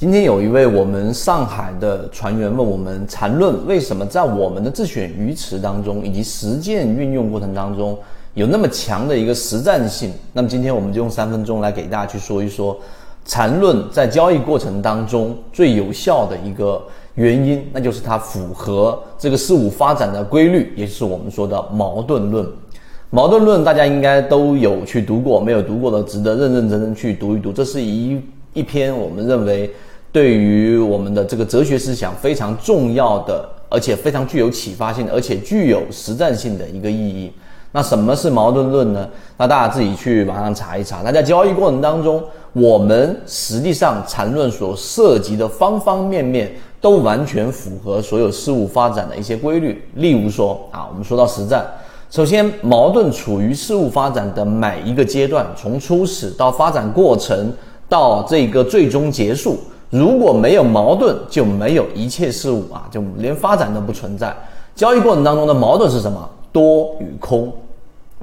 今天有一位我们上海的船员问我们缠论为什么在我们的自选鱼池当中以及实践运用过程当中有那么强的一个实战性。那么今天我们就用三分钟来给大家去说一说缠论在交易过程当中最有效的一个原因，那就是它符合这个事物发展的规律，也就是我们说的矛盾论。矛盾论大家应该都有去读过，没有读过的值得认认真真去读一读。这是一一篇我们认为。对于我们的这个哲学思想非常重要的，而且非常具有启发性，而且具有实战性的一个意义。那什么是矛盾论呢？那大家自己去网上查一查。那在交易过程当中，我们实际上缠论所涉及的方方面面都完全符合所有事物发展的一些规律。例如说啊，我们说到实战，首先矛盾处于事物发展的每一个阶段，从初始到发展过程到这个最终结束。如果没有矛盾，就没有一切事物啊，就连发展都不存在。交易过程当中的矛盾是什么？多与空，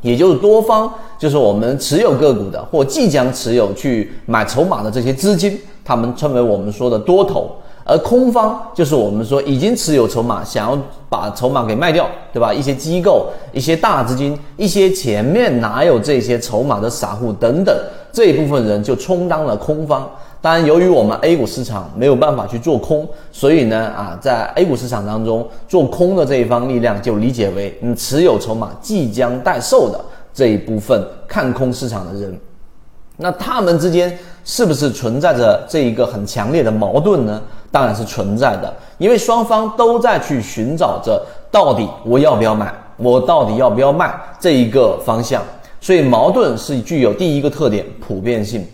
也就是多方，就是我们持有个股的或即将持有去买筹码的这些资金，他们称为我们说的多头；而空方就是我们说已经持有筹码，想要把筹码给卖掉，对吧？一些机构、一些大资金、一些前面哪有这些筹码的散户等等，这一部分人就充当了空方。当然，由于我们 A 股市场没有办法去做空，所以呢，啊，在 A 股市场当中做空的这一方力量就理解为你持有筹码即将待售的这一部分看空市场的人。那他们之间是不是存在着这一个很强烈的矛盾呢？当然是存在的，因为双方都在去寻找着到底我要不要买，我到底要不要卖这一个方向。所以矛盾是具有第一个特点普遍性。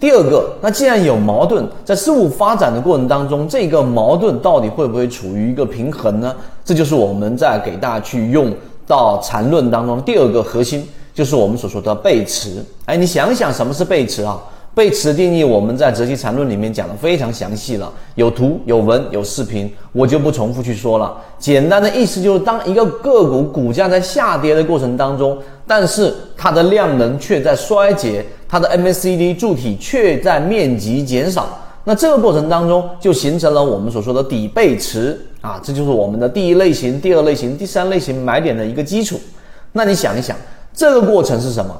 第二个，那既然有矛盾，在事物发展的过程当中，这个矛盾到底会不会处于一个平衡呢？这就是我们在给大家去用到缠论当中第二个核心，就是我们所说的背驰。哎，你想想什么是背驰啊？背驰定义我们在哲学缠论里面讲的非常详细了，有图有文有视频，我就不重复去说了。简单的意思就是，当一个个股股价在下跌的过程当中，但是它的量能却在衰竭。它的 MACD 柱体却在面积减少，那这个过程当中就形成了我们所说的底背驰啊，这就是我们的第一类型、第二类型、第三类型买点的一个基础。那你想一想，这个过程是什么？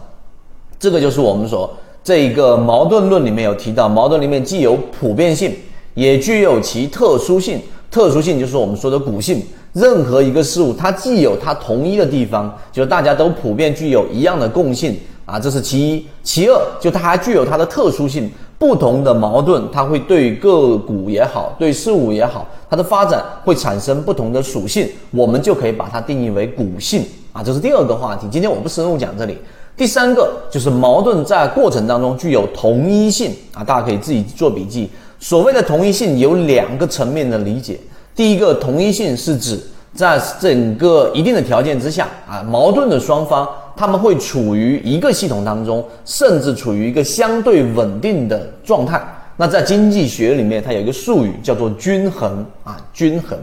这个就是我们所这一个矛盾论里面有提到，矛盾里面既有普遍性，也具有其特殊性。特殊性就是我们说的股性，任何一个事物它既有它同一的地方，就是大家都普遍具有一样的共性。啊，这是其一，其二就它还具有它的特殊性，不同的矛盾，它会对个股也好，对事物也好，它的发展会产生不同的属性，我们就可以把它定义为股性啊，这是第二个话题。今天我不深入讲这里。第三个就是矛盾在过程当中具有同一性啊，大家可以自己做笔记。所谓的同一性有两个层面的理解，第一个同一性是指在整个一定的条件之下啊，矛盾的双方。他们会处于一个系统当中，甚至处于一个相对稳定的状态。那在经济学里面，它有一个术语叫做均衡啊，均衡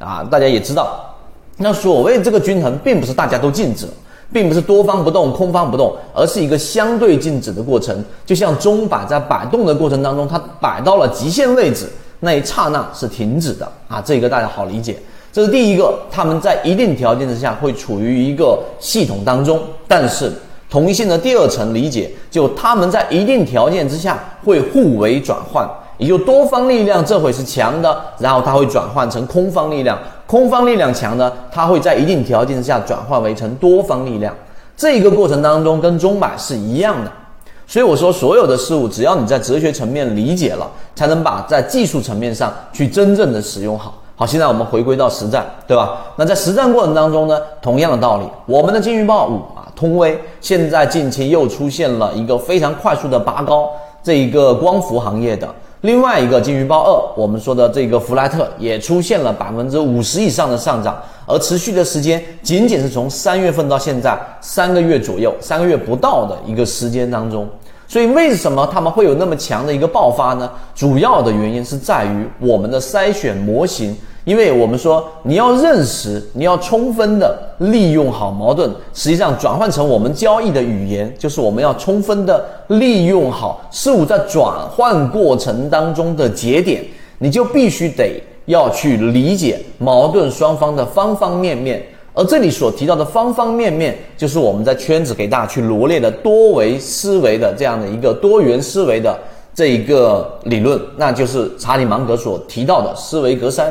啊，大家也知道。那所谓这个均衡，并不是大家都静止，并不是多方不动，空方不动，而是一个相对静止的过程。就像钟摆在摆动的过程当中，它摆到了极限位置，那一刹那是停止的啊，这个大家好理解。这是第一个，他们在一定条件之下会处于一个系统当中，但是同一性的第二层理解，就他们在一定条件之下会互为转换，也就多方力量这会是强的，然后它会转换成空方力量，空方力量强的，它会在一定条件下转换为成多方力量，这一个过程当中跟钟摆是一样的，所以我说所有的事物，只要你在哲学层面理解了，才能把在技术层面上去真正的使用好。好，现在我们回归到实战，对吧？那在实战过程当中呢，同样的道理，我们的金鱼报五啊，通威现在近期又出现了一个非常快速的拔高，这一个光伏行业的另外一个金鱼报二，我们说的这个弗莱特也出现了百分之五十以上的上涨，而持续的时间仅仅是从三月份到现在三个月左右，三个月不到的一个时间当中。所以，为什么他们会有那么强的一个爆发呢？主要的原因是在于我们的筛选模型因为我们说你要认识，你要充分的利用好矛盾，实际上转换成我们交易的语言，就是我们要充分的利用好事物在转换过程当中的节点，你就必须得要去理解矛盾双方的方方面面。而这里所提到的方方面面，就是我们在圈子给大家去罗列的多维思维的这样的一个多元思维的这一个理论，那就是查理芒格所提到的思维格栅。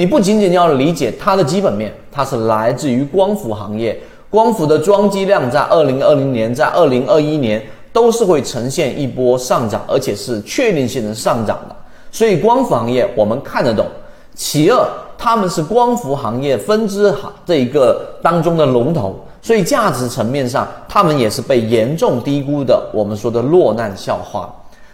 你不仅仅要理解它的基本面，它是来自于光伏行业，光伏的装机量在二零二零年、在二零二一年都是会呈现一波上涨，而且是确定性的上涨的。所以光伏行业我们看得懂。其二，他们是光伏行业分支行这一个当中的龙头，所以价值层面上，他们也是被严重低估的。我们说的落难笑话。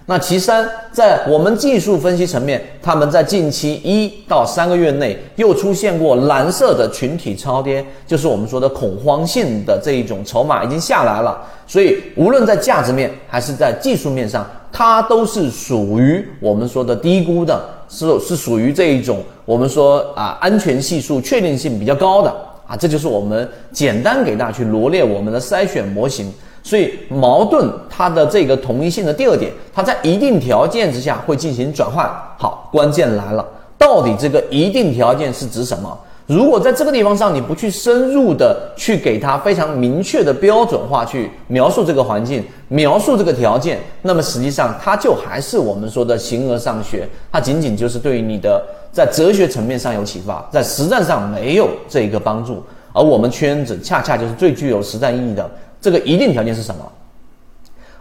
那其三，在我们技术分析层面，他们在近期一到三个月内又出现过蓝色的群体超跌，就是我们说的恐慌性的这一种筹码已经下来了。所以，无论在价值面还是在技术面上，它都是属于我们说的低估的，是是属于这一种我们说啊安全系数确定性比较高的啊。这就是我们简单给大家去罗列我们的筛选模型。所以矛盾它的这个同一性的第二点，它在一定条件之下会进行转换。好，关键来了，到底这个一定条件是指什么？如果在这个地方上你不去深入的去给它非常明确的标准化去描述这个环境，描述这个条件，那么实际上它就还是我们说的形而上学，它仅仅就是对于你的在哲学层面上有启发，在实战上没有这一个帮助。而我们圈子恰恰就是最具有实战意义的。这个一定条件是什么？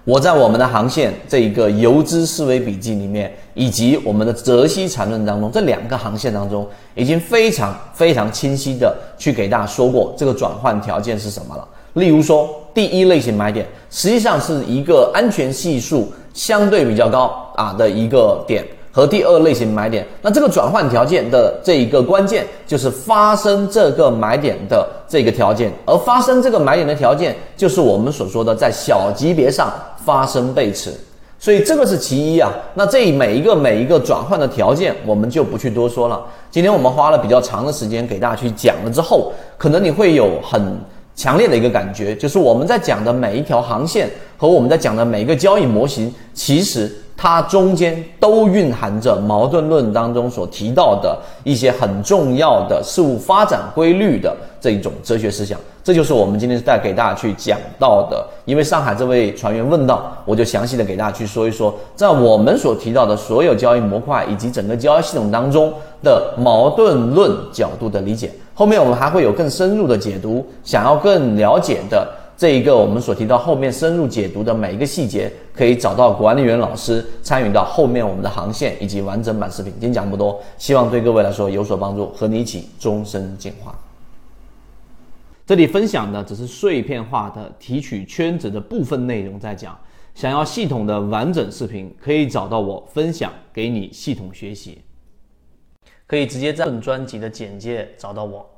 我在我们的航线这一个游资思维笔记里面，以及我们的泽西缠论当中，这两个航线当中，已经非常非常清晰的去给大家说过这个转换条件是什么了。例如说，第一类型买点实际上是一个安全系数相对比较高啊的一个点。和第二类型买点，那这个转换条件的这一个关键就是发生这个买点的这个条件，而发生这个买点的条件就是我们所说的在小级别上发生背驰，所以这个是其一啊。那这每一个每一个转换的条件，我们就不去多说了。今天我们花了比较长的时间给大家去讲了之后，可能你会有很强烈的一个感觉，就是我们在讲的每一条航线和我们在讲的每一个交易模型，其实。它中间都蕴含着矛盾论当中所提到的一些很重要的事物发展规律的这一种哲学思想，这就是我们今天带给大家去讲到的。因为上海这位船员问到，我就详细的给大家去说一说，在我们所提到的所有交易模块以及整个交易系统当中的矛盾论角度的理解。后面我们还会有更深入的解读，想要更了解的。这一个我们所提到后面深入解读的每一个细节，可以找到管理员老师参与到后面我们的航线以及完整版视频。今天讲不多，希望对各位来说有所帮助，和你一起终身进化。这里分享的只是碎片化的提取圈子的部分内容，在讲。想要系统的完整视频，可以找到我分享给你系统学习，可以直接在本专辑的简介找到我。